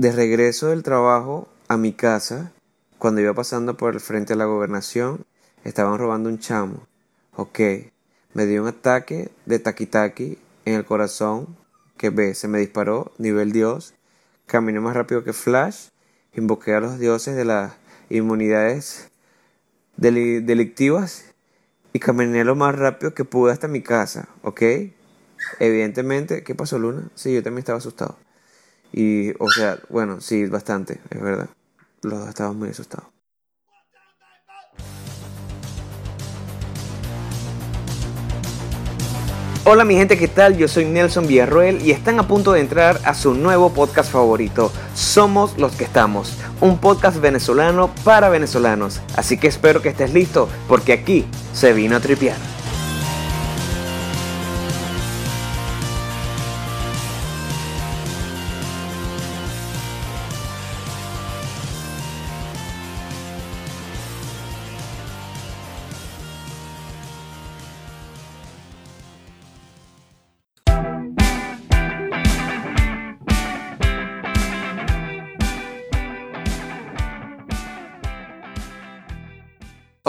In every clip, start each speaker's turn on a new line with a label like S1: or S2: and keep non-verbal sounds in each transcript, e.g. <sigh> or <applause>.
S1: de regreso del trabajo a mi casa, cuando iba pasando por el frente de la gobernación, estaban robando un chamo. Ok, me dio un ataque de taquitaki en el corazón que ve, se me disparó, nivel Dios, caminé más rápido que Flash, invoqué a los dioses de las inmunidades delictivas y caminé lo más rápido que pude hasta mi casa, ¿ok? Evidentemente, ¿qué pasó Luna? Sí, yo también estaba asustado. Y, o sea, bueno, sí, bastante, es verdad. Los dos estábamos muy asustados. Hola mi gente, ¿qué tal? Yo soy Nelson Villarroel y están a punto de entrar a su nuevo podcast favorito, Somos los que estamos, un podcast venezolano para venezolanos. Así que espero que estés listo porque aquí se vino a tripear.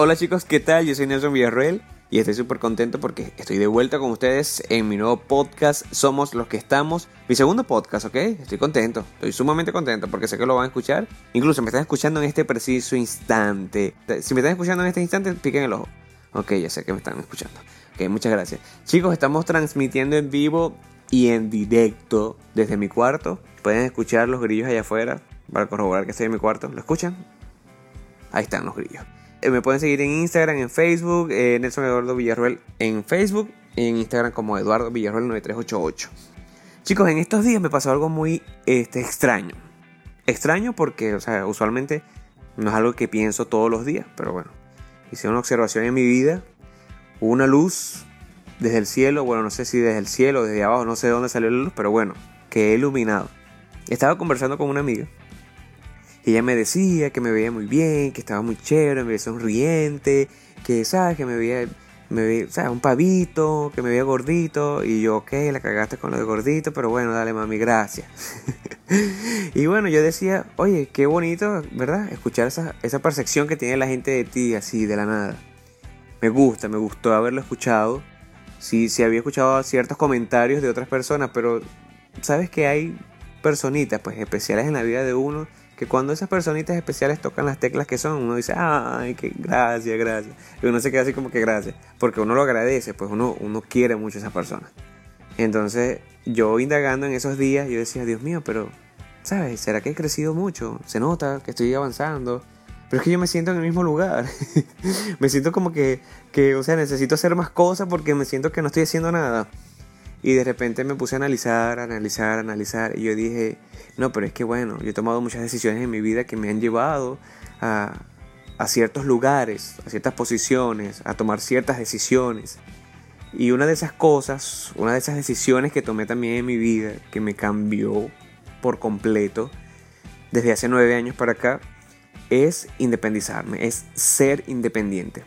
S1: Hola chicos, ¿qué tal? Yo soy Nelson Villarreal y estoy súper contento porque estoy de vuelta con ustedes en mi nuevo podcast Somos los que estamos. Mi segundo podcast, ¿ok? Estoy contento, estoy sumamente contento porque sé que lo van a escuchar. Incluso me están escuchando en este preciso instante. Si me están escuchando en este instante, piquen el ojo. Ok, ya sé que me están escuchando. Ok, muchas gracias. Chicos, estamos transmitiendo en vivo y en directo desde mi cuarto. Pueden escuchar los grillos allá afuera para corroborar que estoy en mi cuarto. ¿Lo escuchan? Ahí están los grillos. Eh, me pueden seguir en Instagram, en Facebook, eh, Nelson Eduardo Villarruel en Facebook, en Instagram como Eduardo Villarruel 9388. Chicos, en estos días me pasó algo muy este, extraño. Extraño porque, o sea, usualmente no es algo que pienso todos los días, pero bueno, hice una observación en mi vida. Hubo una luz desde el cielo, bueno, no sé si desde el cielo, desde abajo, no sé de dónde salió la luz, pero bueno, que he iluminado. Estaba conversando con una amiga y ella me decía que me veía muy bien, que estaba muy chévere, me veía sonriente, que, ¿sabes? Que me veía, me veía, ¿sabes? Un pavito, que me veía gordito. Y yo, ok, la cagaste con lo de gordito, pero bueno, dale mami, gracias. <laughs> y bueno, yo decía, oye, qué bonito, ¿verdad? Escuchar esa, esa percepción que tiene la gente de ti, así, de la nada. Me gusta, me gustó haberlo escuchado. Sí, sí había escuchado ciertos comentarios de otras personas, pero sabes que hay personitas, pues especiales en la vida de uno que cuando esas personitas especiales tocan las teclas que son, uno dice, ay, que gracias, gracias. Y uno se queda así como que gracias, porque uno lo agradece, pues uno, uno quiere mucho a esas personas. Entonces, yo indagando en esos días, yo decía, Dios mío, pero, ¿sabes? ¿Será que he crecido mucho? Se nota que estoy avanzando. Pero es que yo me siento en el mismo lugar. <laughs> me siento como que, que, o sea, necesito hacer más cosas porque me siento que no estoy haciendo nada. Y de repente me puse a analizar, analizar, analizar. Y yo dije, no, pero es que bueno, yo he tomado muchas decisiones en mi vida que me han llevado a, a ciertos lugares, a ciertas posiciones, a tomar ciertas decisiones. Y una de esas cosas, una de esas decisiones que tomé también en mi vida, que me cambió por completo, desde hace nueve años para acá, es independizarme, es ser independiente.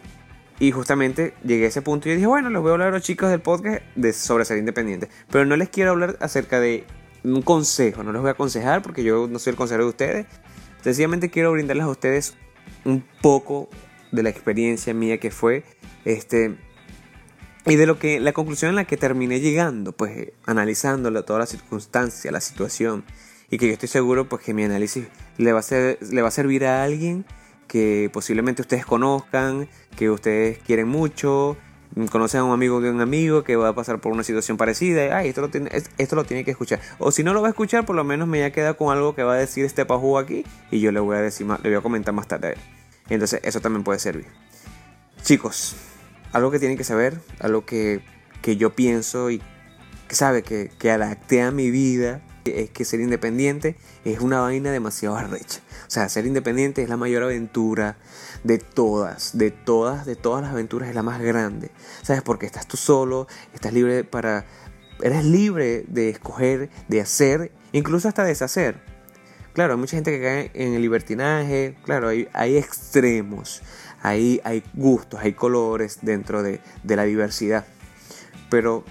S1: Y justamente llegué a ese punto y dije, bueno, les voy a hablar a los chicos del podcast de, sobre ser independiente. Pero no les quiero hablar acerca de un consejo, no les voy a aconsejar porque yo no soy el consejero de ustedes. Sencillamente quiero brindarles a ustedes un poco de la experiencia mía que fue este y de lo que la conclusión en la que terminé llegando, pues analizando toda la circunstancia, la situación y que yo estoy seguro pues que mi análisis le va a, ser, le va a servir a alguien que posiblemente ustedes conozcan, que ustedes quieren mucho, conocen a un amigo de un amigo que va a pasar por una situación parecida, ay, esto lo tiene, esto lo tiene que escuchar. O si no lo va a escuchar, por lo menos me ya queda con algo que va a decir este pajú aquí y yo le voy a decir le voy a comentar más tarde. Entonces, eso también puede servir. Chicos, algo que tienen que saber, algo que, que yo pienso y que sabe que, que adapté a mi vida es que ser independiente es una vaina demasiado arrecha. O sea, ser independiente es la mayor aventura de todas, de todas, de todas las aventuras es la más grande. ¿Sabes? Porque estás tú solo, estás libre para... Eres libre de escoger, de hacer, incluso hasta deshacer. Claro, hay mucha gente que cae en el libertinaje, claro, hay, extremos, hay, hay gustos, hay colores dentro de, de la diversidad. Pero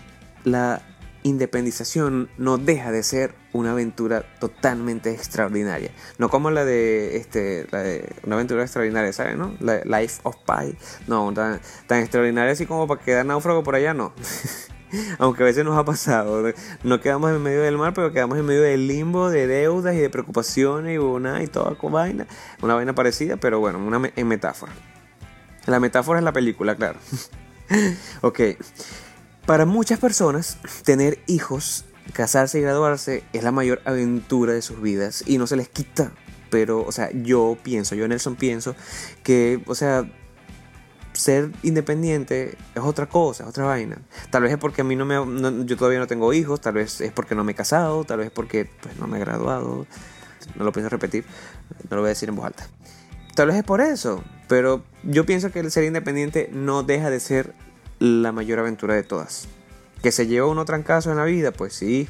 S1: la, independización no deja de ser una aventura totalmente extraordinaria. No como la de, este, la de una aventura extraordinaria, ¿sabes? No? Life of Pi. No, tan, tan extraordinaria así como para quedar náufrago por allá, no. <laughs> Aunque a veces nos ha pasado. No quedamos en medio del mar, pero quedamos en medio del limbo de deudas y de preocupaciones y una y toda vaina. Una vaina parecida, pero bueno, una en metáfora. La metáfora es la película, claro. <laughs> ok. Para muchas personas, <clears throat> tener hijos, casarse y graduarse es la mayor aventura de sus vidas y no se les quita. Pero, o sea, yo pienso, yo Nelson pienso que, o sea, ser independiente es otra cosa, es otra vaina. Tal vez es porque a mí no me... yo todavía no tengo hijos, tal vez es porque no me he casado, tal vez es porque pues, no me he graduado. No lo pienso repetir, no lo voy a decir en voz alta. Tal vez es por eso, pero yo pienso que el ser independiente no deja de ser la mayor aventura de todas. Que se lleva uno trancazo en la vida, pues sí,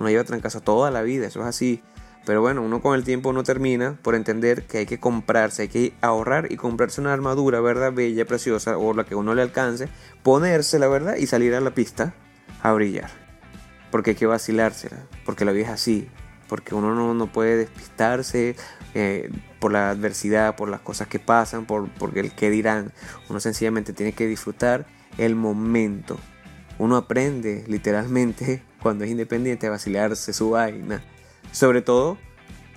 S1: uno lleva trancazo toda la vida, eso es así. Pero bueno, uno con el tiempo uno termina por entender que hay que comprarse, hay que ahorrar y comprarse una armadura, ¿verdad? Bella, preciosa, o la que uno le alcance, ponerse, la verdad, y salir a la pista a brillar. Porque hay que vacilársela, porque la vida es así, porque uno no, no puede despistarse eh, por la adversidad, por las cosas que pasan, por, por el que dirán. Uno sencillamente tiene que disfrutar el momento. Uno aprende literalmente <laughs> cuando es independiente a vacilarse su vaina. Sobre todo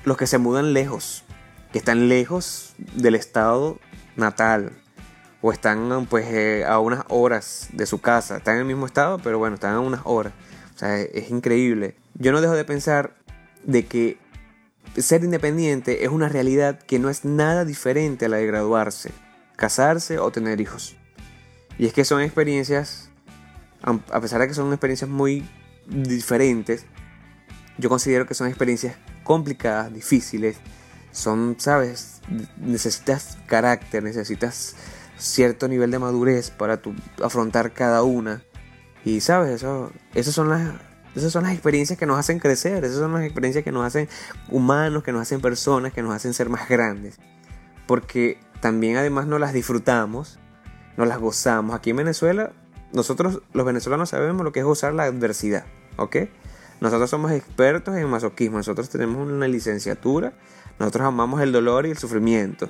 S1: los que se mudan lejos, que están lejos del estado natal o están pues eh, a unas horas de su casa. Están en el mismo estado, pero bueno, están a unas horas. O sea, es increíble. Yo no dejo de pensar de que ser independiente es una realidad que no es nada diferente a la de graduarse, casarse o tener hijos. Y es que son experiencias, a pesar de que son experiencias muy diferentes, yo considero que son experiencias complicadas, difíciles. Son, sabes, necesitas carácter, necesitas cierto nivel de madurez para tu, afrontar cada una. Y sabes, eso, esas son las esas son las experiencias que nos hacen crecer, esas son las experiencias que nos hacen humanos, que nos hacen personas, que nos hacen ser más grandes. Porque también además no las disfrutamos nos las gozamos. Aquí en Venezuela, nosotros los venezolanos sabemos lo que es gozar la adversidad, ¿ok? Nosotros somos expertos en masoquismo, nosotros tenemos una licenciatura, nosotros amamos el dolor y el sufrimiento.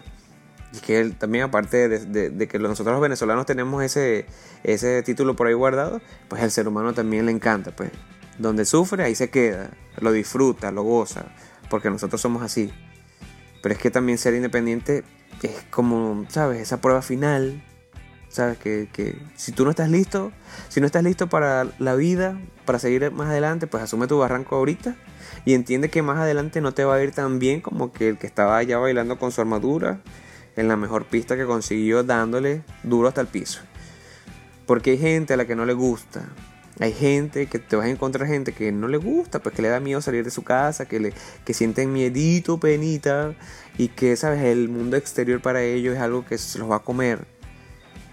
S1: Y que también aparte de, que nosotros los venezolanos tenemos ese, ese título por ahí guardado, pues el ser humano también le encanta, pues donde sufre ahí se queda, lo disfruta, lo goza, porque nosotros somos así. Pero es que también ser independiente es como, ¿sabes? Esa prueba final Sabes que, que, si tú no estás listo, si no estás listo para la vida, para seguir más adelante, pues asume tu barranco ahorita y entiende que más adelante no te va a ir tan bien como que el que estaba allá bailando con su armadura en la mejor pista que consiguió dándole duro hasta el piso. Porque hay gente a la que no le gusta. Hay gente que te vas a encontrar gente que no le gusta, pues que le da miedo salir de su casa, que le que sienten miedito, penita y que sabes, el mundo exterior para ellos es algo que se los va a comer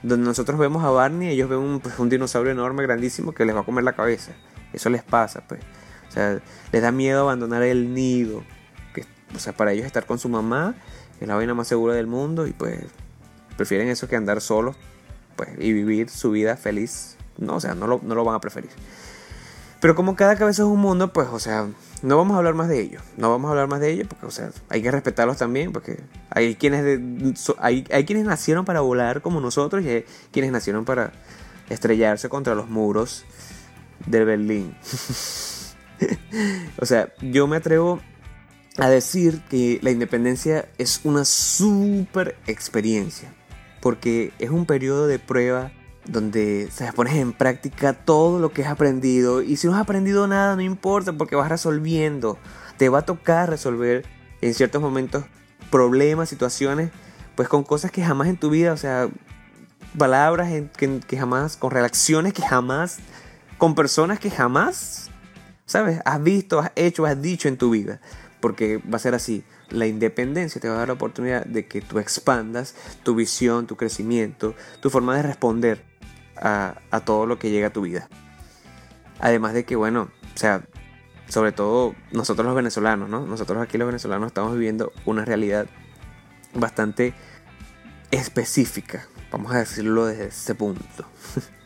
S1: donde nosotros vemos a Barney, ellos ven un, pues, un, dinosaurio enorme, grandísimo, que les va a comer la cabeza. Eso les pasa, pues. O sea, les da miedo abandonar el nido. Que, o sea, para ellos estar con su mamá es la vaina más segura del mundo y pues prefieren eso que andar solos pues, y vivir su vida feliz. No, o sea, no lo, no lo van a preferir. Pero como cada cabeza es un mundo, pues, o sea, no vamos a hablar más de ellos. No vamos a hablar más de ellos porque, o sea, hay que respetarlos también porque hay quienes, hay, quienes nacieron para volar como nosotros y hay quienes nacieron para estrellarse contra los muros del Berlín. <laughs> o sea, yo me atrevo a decir que la independencia es una super experiencia porque es un periodo de prueba donde se pones en práctica todo lo que has aprendido. Y si no has aprendido nada, no importa, porque vas resolviendo. Te va a tocar resolver en ciertos momentos problemas, situaciones, pues con cosas que jamás en tu vida, o sea, palabras que, que jamás, con reacciones que jamás, con personas que jamás, ¿sabes? Has visto, has hecho, has dicho en tu vida. Porque va a ser así. La independencia te va a dar la oportunidad de que tú expandas tu visión, tu crecimiento, tu forma de responder a, todo lo que llega a tu vida. Además de que, bueno, o sea, sobre todo nosotros los venezolanos, ¿no? Nosotros aquí los venezolanos estamos viviendo una realidad bastante específica, vamos a decirlo desde ese punto.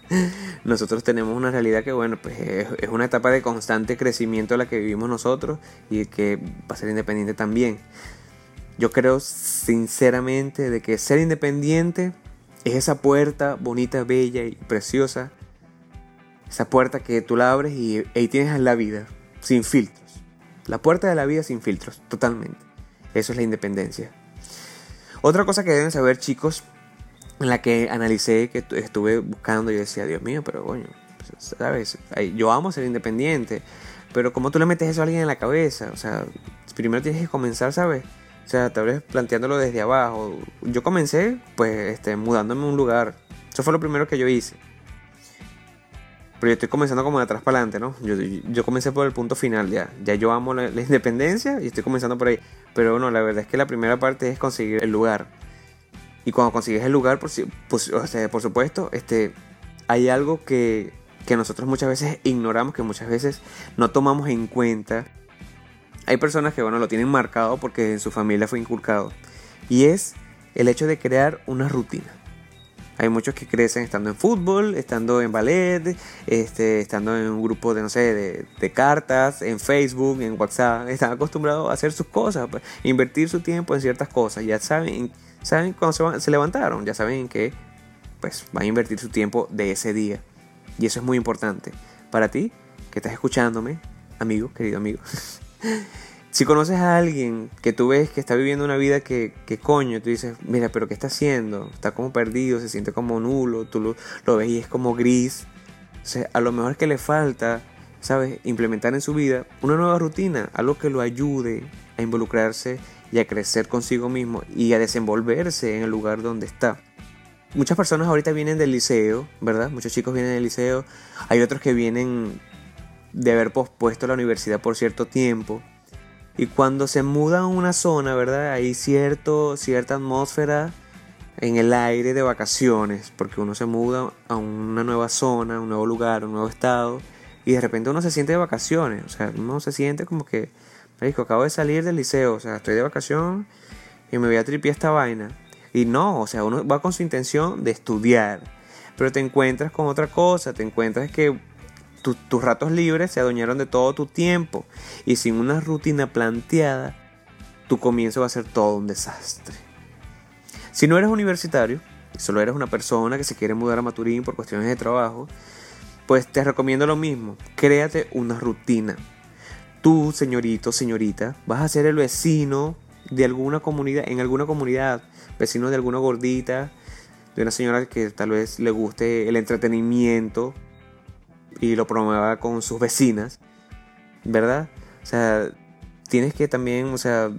S1: <laughs> nosotros tenemos una realidad que, bueno, pues es, una etapa de constante crecimiento la que vivimos nosotros y que va a ser independiente también. Yo creo sinceramente de que ser independiente es esa puerta bonita, bella y preciosa. Esa puerta que tú la abres y ahí tienes la vida, sin filtros. La puerta de la vida sin filtros, totalmente. Eso es la independencia. Otra cosa que deben saber, chicos, en la que analicé, que estuve buscando y decía, Dios mío, pero coño, pues, ¿sabes? Yo amo ser independiente, pero como tú le metes eso a alguien en la cabeza? O sea, primero tienes que comenzar, ¿sabes? O sea, tal vez planteándolo desde abajo. Yo comencé, pues, este, mudándome a un lugar. Eso fue lo primero que yo hice. Pero yo estoy comenzando como de atrás para adelante, ¿no? Yo, yo comencé por el punto final, ya. Ya yo amo la, independencia y estoy comenzando por ahí. Pero bueno, la verdad es que la primera parte es conseguir el lugar. Y cuando consigues el lugar, por, pues, o sea, por supuesto, este, hay algo que, que nosotros muchas veces ignoramos, que muchas veces no tomamos en cuenta hay personas que, bueno, lo tienen marcado porque en su familia fue inculcado. Y es el hecho de crear una rutina. Hay muchos que crecen estando en fútbol, estando en ballet, este, estando en un grupo de, no sé, de, cartas, en Facebook, en WhatsApp. Están acostumbrados a hacer sus cosas, pues, invertir su tiempo en ciertas cosas. Ya saben, saben cuando se, levantaron, ya saben que pues, van a invertir su tiempo de ese día. Y eso es muy importante. Para ti, que estás escuchándome, amigo, querido amigo. <laughs> si conoces a alguien que tú ves que está viviendo una vida que, que coño, tú dices, mira, pero ¿qué está haciendo? Está como perdido, se siente como nulo, tú lo, ves y es como gris. O a lo mejor es que le falta, ¿sabes? Implementar en su vida una nueva rutina, algo que lo ayude a involucrarse y a crecer consigo mismo y a desenvolverse en el lugar donde está. Muchas personas ahorita vienen del liceo, ¿verdad? Muchos chicos vienen del liceo. Hay otros que vienen de haber pospuesto la universidad por cierto tiempo. Y cuando se muda a una zona, ¿verdad? Hay cierto, cierta atmósfera en el aire de vacaciones, porque uno se muda a una nueva zona, un nuevo lugar, un nuevo estado, y de repente uno se siente de vacaciones, o sea, uno se siente como que, me dijo, acabo de salir del liceo, o sea, estoy de vacación y me voy a tripiar esta vaina. Y no, o sea, uno va con su intención de estudiar, pero te encuentras con otra cosa, te encuentras que tus ratos libres se adueñaron de todo tu tiempo y sin una rutina planteada, tu comienzo va a ser todo un desastre. Si no eres universitario, solo eres una persona que se quiere mudar a Maturín por cuestiones de trabajo, pues te recomiendo lo mismo, créate una rutina. Tú, señorito, señorita, vas a ser el vecino de alguna comunidad, en alguna comunidad, vecino de alguna gordita, de una señora que tal vez le guste el entretenimiento, y lo promueva con sus vecinas, ¿verdad? O sea, tienes que también, o sea,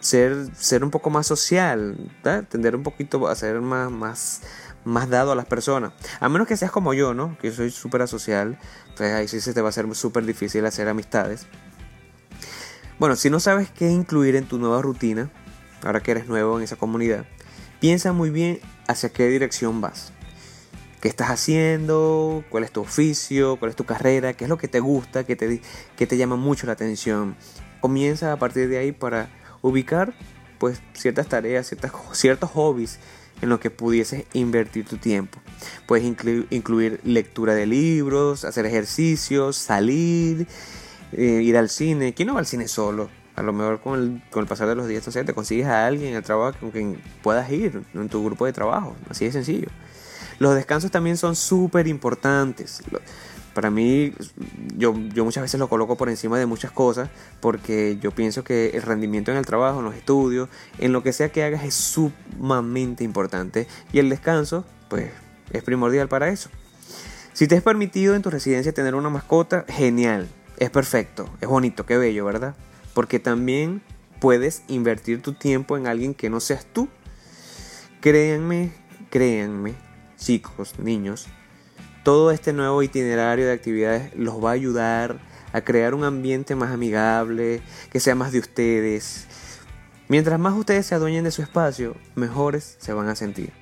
S1: ser, ser un poco más social, ¿verdad? Tender un poquito a ser más, más, más dado a las personas. A menos que seas como yo, ¿no? Que soy súper asocial, pues ahí sí se te va a hacer súper difícil hacer amistades. Bueno, si no sabes qué incluir en tu nueva rutina, ahora que eres nuevo en esa comunidad, piensa muy bien hacia qué dirección vas qué estás haciendo, cuál es tu oficio, cuál es tu carrera, qué es lo que te gusta, qué te, te llama mucho la atención. Comienza a partir de ahí para ubicar pues ciertas tareas, ciertas, ciertos hobbies en los que pudieses invertir tu tiempo. Puedes incluir lectura de libros, hacer ejercicios, salir, eh, ir al cine. ¿Quién no va al cine solo? A lo mejor con el, con el pasar de los días, te consigues a alguien en el trabajo con quien puedas ir en tu grupo de trabajo. Así de sencillo. Los descansos también son súper importantes. Para mí, yo, muchas veces lo coloco por encima de muchas cosas porque yo pienso que el rendimiento en el trabajo, en los estudios, en lo que sea que hagas es sumamente importante y el descanso, pues, es primordial para eso. Si te es permitido en tu residencia tener una mascota, genial, es perfecto, es bonito, qué bello, ¿verdad? Porque también puedes invertir tu tiempo en alguien que no seas tú. Créanme, créanme chicos, niños, todo este nuevo itinerario de actividades los va a ayudar a crear un ambiente más amigable, que sea más de ustedes. Mientras más ustedes se adueñen de su espacio, mejores se van a sentir.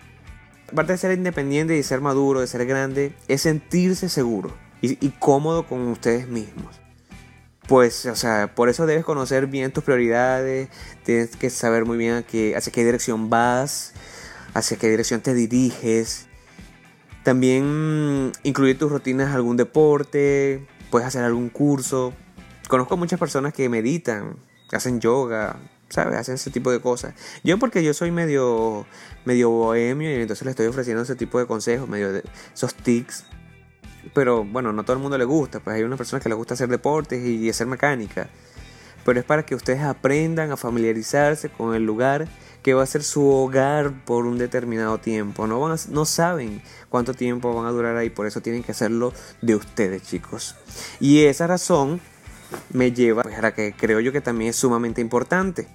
S1: Aparte de ser independiente y ser maduro, de ser grande, es sentirse seguro y, y cómodo con ustedes mismos. Pues, o sea, por eso debes conocer bien tus prioridades, tienes que saber muy bien hacia qué dirección vas, hacia qué dirección te diriges, También incluir tus rutinas algún deporte, puedes hacer algún curso. Conozco muchas personas que meditan, hacen yoga, ¿sabes? Hacen ese tipo de cosas. Yo porque yo soy medio, medio bohemio y entonces le estoy ofreciendo ese tipo de consejos, medio de esos tics. Pero bueno, no todo el mundo le gusta, pues hay unas personas que les gusta hacer deportes y hacer mecánica. Pero es para que ustedes aprendan a familiarizarse con el lugar que va a ser su hogar por un determinado tiempo. No, van no saben cuánto tiempo van a durar ahí, por eso tienen que hacerlo de ustedes, chicos. Y esa razón me lleva pues, a la que creo yo que también es sumamente importante.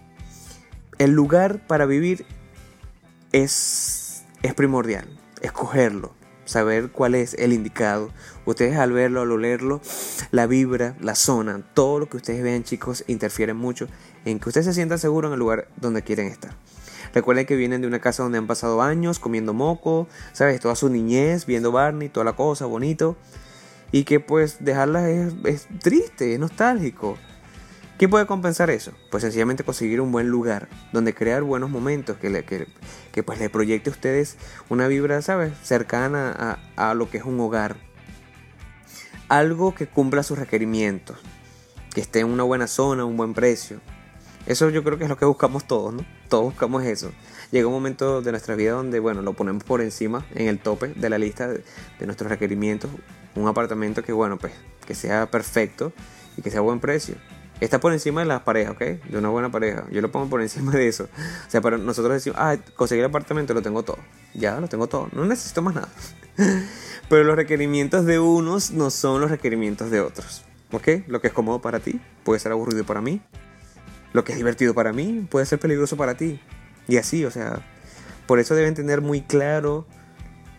S1: El lugar para vivir es, es primordial, escogerlo, saber cuál es el indicado. Ustedes al verlo, al olerlo, la vibra, la zona, todo lo que ustedes vean chicos interfiere mucho en que ustedes se sientan seguros en el lugar donde quieren estar. Recuerden que vienen de una casa donde han pasado años comiendo moco, ¿sabes? Toda su niñez, viendo Barney, toda la cosa, bonito. Y que pues dejarlas es, triste, es nostálgico. ¿Qué puede compensar eso? Pues sencillamente conseguir un buen lugar donde crear buenos momentos, que, le, que, pues le proyecte a ustedes una vibra, ¿sabes? Cercana a, a lo que es un hogar. Algo que cumpla sus requerimientos, que esté en una buena zona, un buen precio. Eso yo creo que es lo que buscamos todos, ¿no? Todos buscamos eso. Llega un momento de nuestra vida donde, bueno, lo ponemos por encima, en el tope de la lista de, de nuestros requerimientos, un apartamento que, bueno, pues que sea perfecto y que sea buen precio. Está por encima de la pareja, ¿ok? De una buena pareja. Yo lo pongo por encima de eso. O sea, para nosotros decimos, ah, conseguir el apartamento, lo tengo todo. Ya, lo tengo todo. No necesito más nada. <laughs> Pero los requerimientos de unos no son los requerimientos de otros. ¿Ok? Lo que es cómodo para ti puede ser aburrido para mí. Lo que es divertido para mí puede ser peligroso para ti. Y así, o sea, por eso deben tener muy claro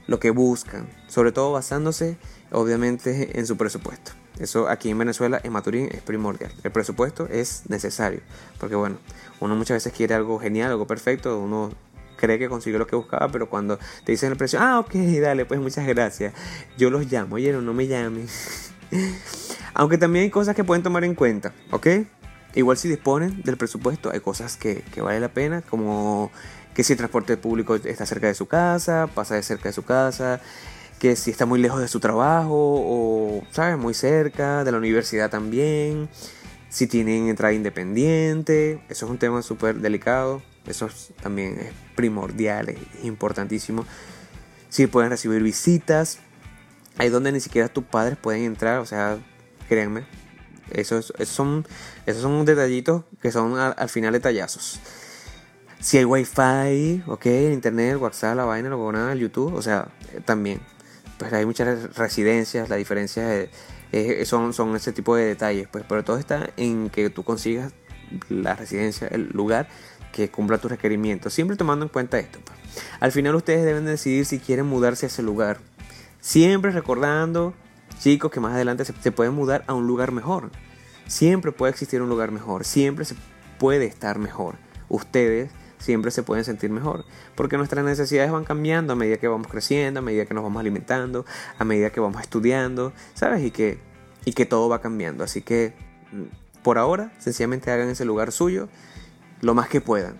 S1: lo que buscan. Sobre todo basándose obviamente en su presupuesto. Eso aquí en Venezuela, en Maturín, es primordial. El presupuesto es necesario. Porque bueno, uno muchas veces quiere algo genial, algo perfecto, uno cree que consiguió lo que buscaba, pero cuando te dicen el precio, ah, ok, dale, pues muchas gracias. Yo los llamo, oye, no me llamen. <laughs> Aunque también hay cosas que pueden tomar en cuenta, ¿ok? Igual si disponen del presupuesto, hay cosas que, vale la pena, como que si el transporte público está cerca de su casa, pasa de cerca de su casa, que si está muy lejos de su trabajo o, ¿sabes? Muy cerca, de la universidad también, si tienen entrada independiente, eso es un tema súper delicado, eso también es primordial, es importantísimo. Si pueden recibir visitas, ahí donde ni siquiera tus padres pueden entrar, o sea, créanme, esos, son, esos son detallitos que son al, final detallazos. Si hay wifi, ok, internet, WhatsApp, la vaina, lo nada, el YouTube, o sea, también pues hay muchas residencias, la diferencia son, son ese tipo de detalles, pues, pero todo está en que tú consigas la residencia, el lugar que cumpla tus requerimientos, siempre tomando en cuenta esto. Pues. Al final ustedes deben decidir si quieren mudarse a ese lugar, siempre recordando, chicos, que más adelante se, se pueden mudar a un lugar mejor, siempre puede existir un lugar mejor, siempre se puede estar mejor. Ustedes siempre se pueden sentir mejor. Porque nuestras necesidades van cambiando a medida que vamos creciendo, a medida que nos vamos alimentando, a medida que vamos estudiando, ¿sabes? Y que, y que todo va cambiando. Así que mm, por ahora, sencillamente hagan ese lugar suyo lo más que puedan.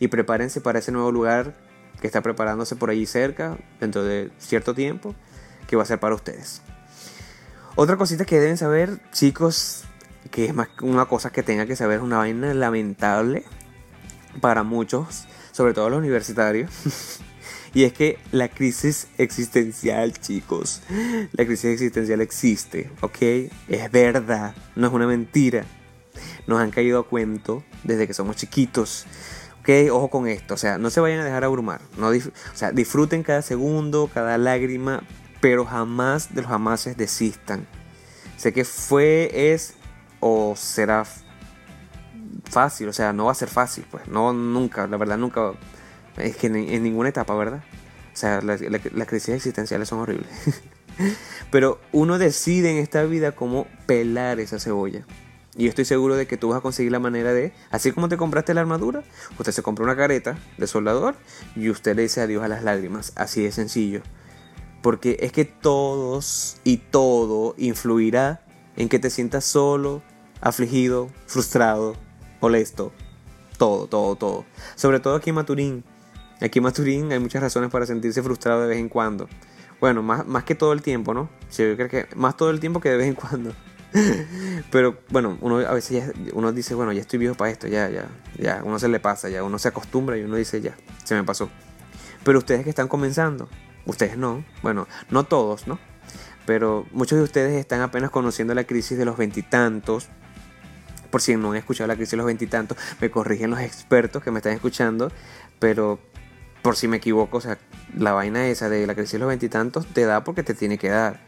S1: Y prepárense para ese nuevo lugar que está preparándose por allí cerca, dentro de cierto tiempo, que va a ser para ustedes. Otra cosita que deben saber, chicos, que es más una cosa que tenga que saber, una vaina lamentable, para muchos, sobre todo los universitarios. <laughs> y es que la crisis existencial, chicos, la crisis existencial existe, ¿ok? Es verdad, no es una mentira. Nos han caído a cuento desde que somos chiquitos. ¿Ok? Ojo con esto, o sea, no se vayan a dejar abrumar. O sea, disfruten cada segundo, cada lágrima, pero jamás de los jamases desistan. Sé que fue, es o será fácil, o sea, no va a ser fácil, pues, no, nunca, la verdad, nunca, es que en, ninguna etapa, ¿verdad? O sea, las crisis existenciales son horribles. <laughs> Pero uno decide en esta vida cómo pelar esa cebolla. Y estoy seguro de que tú vas a conseguir la manera de, así como te compraste la armadura, usted se compra una careta de soldador y usted le dice adiós a las lágrimas. Así de sencillo. Porque es que todos y todo influirá en que te sientas solo, afligido, frustrado, molesto. Todo, todo, todo. Sobre todo aquí en Maturín. Aquí en Maturín hay muchas razones para sentirse frustrado de vez en cuando. Bueno, más, más que todo el tiempo, ¿no? Sí, yo creo que más todo el tiempo que de vez en cuando. <laughs> Pero bueno, uno a veces ya, uno dice, bueno, ya estoy viejo para esto, ya, ya, ya, uno se le pasa, ya, uno se acostumbra y uno dice, ya, se me pasó. Pero ustedes que están comenzando, ustedes no, bueno, no todos, ¿no? Pero muchos de ustedes están apenas conociendo la crisis de los veintitantos. Por si no han escuchado la crisis de los veintitantos, me corrigen los expertos que me están escuchando. Pero por si me equivoco, o sea, la vaina esa de la crisis de los veintitantos te da porque te tiene que dar.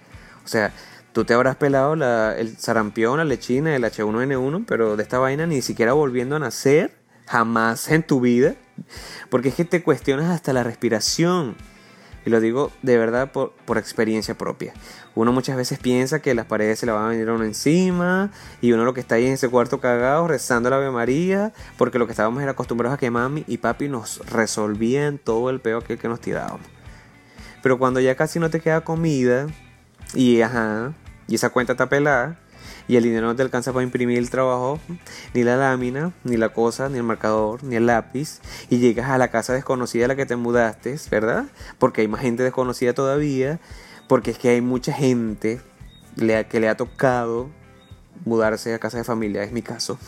S1: O sea, tú te habrás pelado el sarampión, la lechina, el H1N1, pero de esta vaina ni siquiera volviendo a nacer, jamás en tu vida. Porque es que te cuestionas hasta la respiración. Y lo digo de verdad por, por, experiencia propia. Uno muchas veces piensa que las paredes se le van a venir a uno encima y uno lo que está ahí en ese cuarto cagado rezando la Ave María porque lo que estábamos era acostumbrados a que mami y papi nos resolvían todo el peo aquel que nos tirábamos. Pero cuando ya casi no te queda comida y ajá, y esa cuenta está pelada, y el dinero no te alcanza para imprimir el trabajo, ni la lámina, ni la cosa, ni el marcador, ni el lápiz, y llegas a la casa desconocida a la que te mudaste, ¿verdad? Porque hay más gente desconocida todavía, porque es que hay mucha gente que le ha tocado mudarse a casa de familia, es mi caso.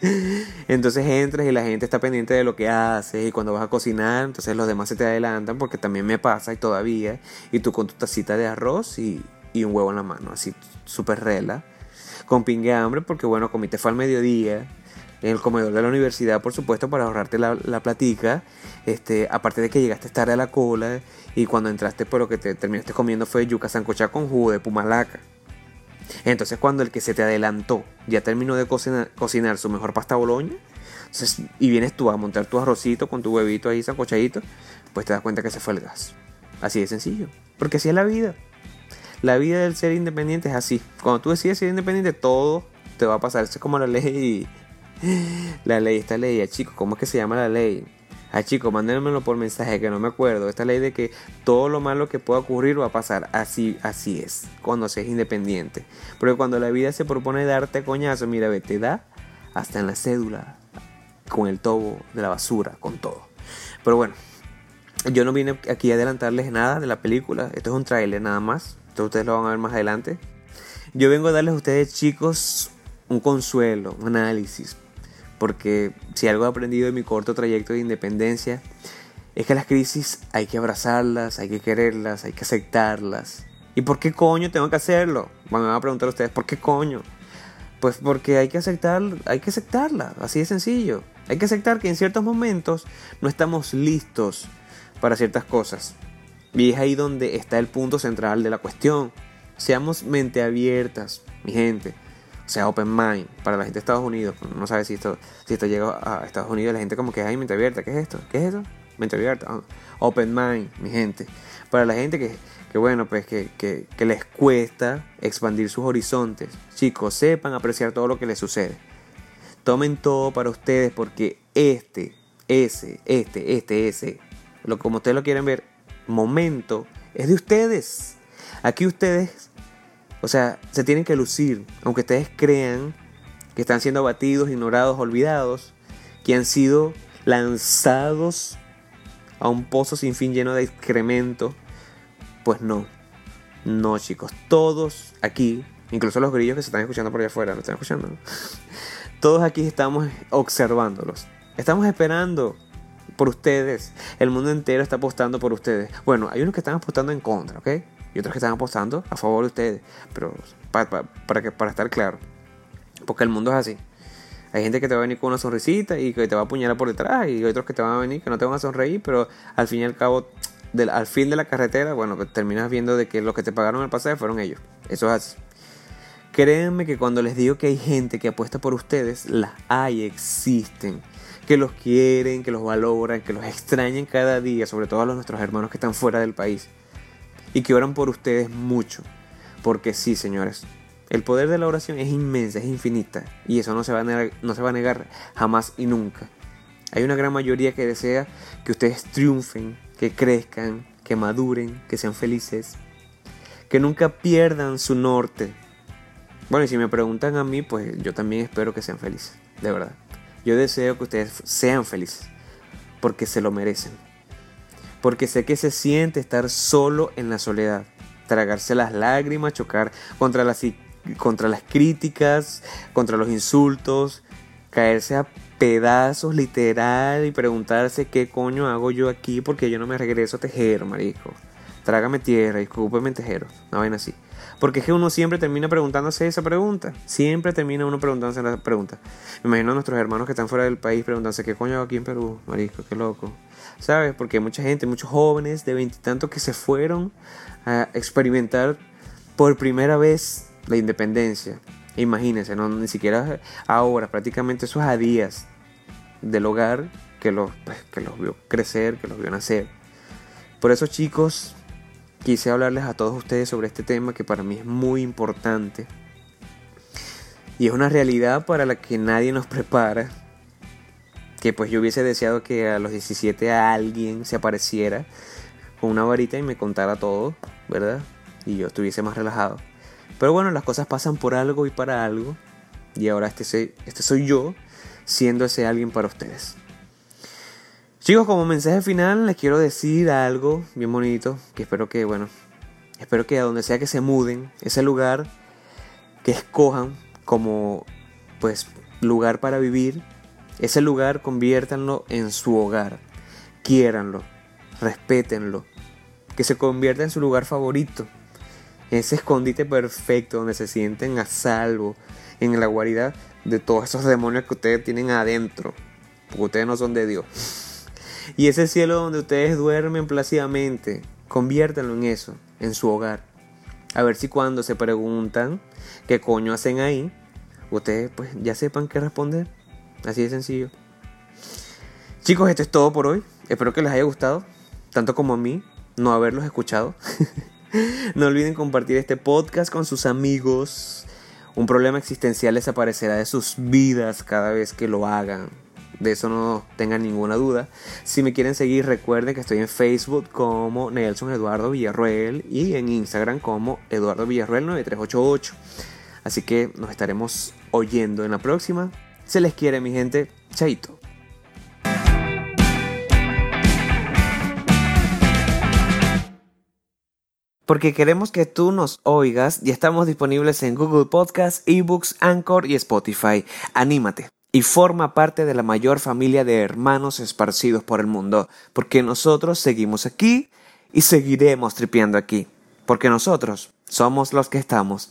S1: <laughs> Entonces entras y la gente está pendiente de lo que haces y cuando vas a cocinar, entonces los demás se te adelantan porque también me pasa y todavía, y tú con tu tacita de arroz y, y un huevo en la mano, así súper rela con pingue hambre porque bueno, comiste fue al mediodía en el comedor de la universidad, por supuesto, para ahorrarte la, la platica. Este, aparte de que llegaste tarde a la cola y cuando entraste, por lo que te terminaste comiendo fue yuca sancocha con jugo de pumalaca. Entonces, cuando el que se te adelantó ya terminó de cocinar, cocinar su mejor pasta boloña, y vienes tú a montar tu arrocito con tu huevito ahí sancochadito, pues te das cuenta que se fue el gas. Así de sencillo. Porque así es la vida. La vida del ser independiente es así. Cuando tú decides ser independiente, todo te va a pasar. es como la ley. <gasps> La ley, esta ley, ah, chico, ¿cómo es que se llama la ley? A ah, chico, mándenmelo por mensaje que no me acuerdo. Esta ley de que todo lo malo que pueda ocurrir va a pasar. Así, así es. Cuando seas independiente. Porque cuando la vida se propone darte coñazo, mira, ve, te da hasta en la cédula. Con el tobo de la basura, con todo. Pero bueno, yo no vine aquí a adelantarles nada de la película. Esto es un tráiler nada más. Esto ustedes lo van a ver más adelante. Yo vengo a darles a ustedes, chicos, un consuelo, un análisis. Porque si algo he aprendido en mi corto trayecto de independencia, es que las crisis hay que abrazarlas, hay que quererlas, hay que aceptarlas. ¿Y por qué coño tengo que hacerlo? Van a preguntar ustedes, ¿por qué coño? Pues porque hay que aceptar, hay que aceptarla, así de sencillo. Hay que aceptar que en ciertos momentos no estamos listos para ciertas cosas. Y es ahí donde está el punto central de la cuestión. Seamos mente abiertas, mi gente. O sea, open mind. Para la gente de Estados Unidos, no sabe si esto, si esto llega a Estados Unidos, la gente como que hay mente abierta. ¿Qué es esto? ¿Qué es esto? Mente abierta. Ah, open mind, mi gente. Para la gente que, que bueno, pues que, que, que les cuesta expandir sus horizontes. Chicos, sepan apreciar todo lo que les sucede. Tomen todo para ustedes porque este, ese, este, este, ese, lo como ustedes lo quieren ver, momento es de ustedes. Aquí ustedes, o sea, se tienen que lucir, aunque ustedes crean que están siendo abatidos, ignorados, olvidados, que han sido lanzados a un pozo sin fin lleno de excremento. Pues no, no chicos, todos aquí, incluso los grillos que se están escuchando por allá afuera, ¿no están escuchando? <laughs> Todos aquí estamos observándolos. Estamos esperando por ustedes. El mundo entero está apostando por ustedes. Bueno, hay unos que están apostando en contra, ¿ok? Y otros que están apostando a favor de ustedes. Pero para, que, para estar claro. Porque el mundo es así. Hay gente que te va a venir con una sonrisita y que te va a apuñalar por detrás. Y otros que te van a venir que no te van a sonreír. Pero al fin y al cabo, al fin de la carretera, bueno, terminas viendo de que los que te pagaron el pasaje fueron ellos. Eso es así. Créanme que cuando les digo que hay gente que apuesta por ustedes, las hay, existen que los quieren, que los valoran, que los extrañan cada día, sobre todo a los nuestros hermanos que están fuera del país, y que oran por ustedes mucho, porque sí, señores, el poder de la oración es inmensa, es infinita, y eso no se va a negar, no se va a negar jamás y nunca. Hay una gran mayoría que desea que ustedes triunfen, que crezcan, que maduren, que sean felices, que nunca pierdan su norte. Bueno, y si me preguntan a mí, pues yo también espero que sean felices, de verdad. Yo deseo que ustedes sean felices, porque se lo merecen. porque sé que se siente estar solo en la soledad, tragarse las lágrimas, chocar contra las, contra las críticas, contra los insultos, caerse a pedazos literal y preguntarse qué coño hago yo aquí porque yo no me regreso a tejer, marico. Trágame tierra, discúlpeme tejero, una vaina así. Porque es que uno siempre termina preguntándose esa pregunta. Siempre termina uno preguntándose esa pregunta. Me imagino a nuestros hermanos que están fuera del país preguntándose qué coño hago aquí en Perú, marico, qué loco. ¿Sabes? Porque hay mucha gente, muchos jóvenes de veintitantos que se fueron a experimentar por primera vez la independencia. Imagínense, no, ni siquiera ahora, prácticamente eso es a días del hogar que los, pues, que los vio crecer, que los vio nacer. Por eso chicos, quise hablarles a todos ustedes sobre este tema que para mí es muy importante. Y es una realidad para la que nadie nos prepara. Que pues yo hubiese deseado que a los 17 alguien se apareciera con una varita y me contara todo, ¿verdad? Y yo estuviese más relajado. Pero bueno, las cosas pasan por algo y para algo. Y ahora este soy, este soy yo siendo ese alguien para ustedes. Chicos, como mensaje final les quiero decir algo bien bonito, que espero que, bueno, espero que a donde sea que se muden, ese lugar que escojan como, pues, lugar para vivir, ese lugar conviértanlo en su hogar, quiéranlo, respétenlo, que se convierta en su lugar favorito, ese escondite perfecto donde se sienten a salvo en la guarida de todos esos demonios que ustedes tienen adentro, porque ustedes no son de Dios. Y ese cielo donde ustedes duermen plácidamente, conviértanlo en eso, en su hogar. A ver si cuando se preguntan qué coño hacen ahí, ustedes pues ya sepan qué responder. Así de sencillo. Chicos, esto es todo por hoy. Espero que les haya gustado, tanto como a mí, no haberlos escuchado. <laughs> no olviden compartir este podcast con sus amigos. Un problema existencial desaparecerá de sus vidas cada vez que lo hagan. De eso no tengan ninguna duda. Si me quieren seguir, recuerden que estoy en Facebook como Nelson Eduardo Villarroel y en Instagram como Eduardo Villarroel 9388. Así que nos estaremos oyendo en la próxima. Se les quiere, mi gente. Chaito. Porque queremos que tú nos oigas y estamos disponibles en Google Podcasts, eBooks, Anchor y Spotify. Anímate y forma parte de la mayor familia de hermanos esparcidos por el mundo, porque nosotros seguimos aquí y seguiremos tripeando aquí, porque nosotros somos los que estamos.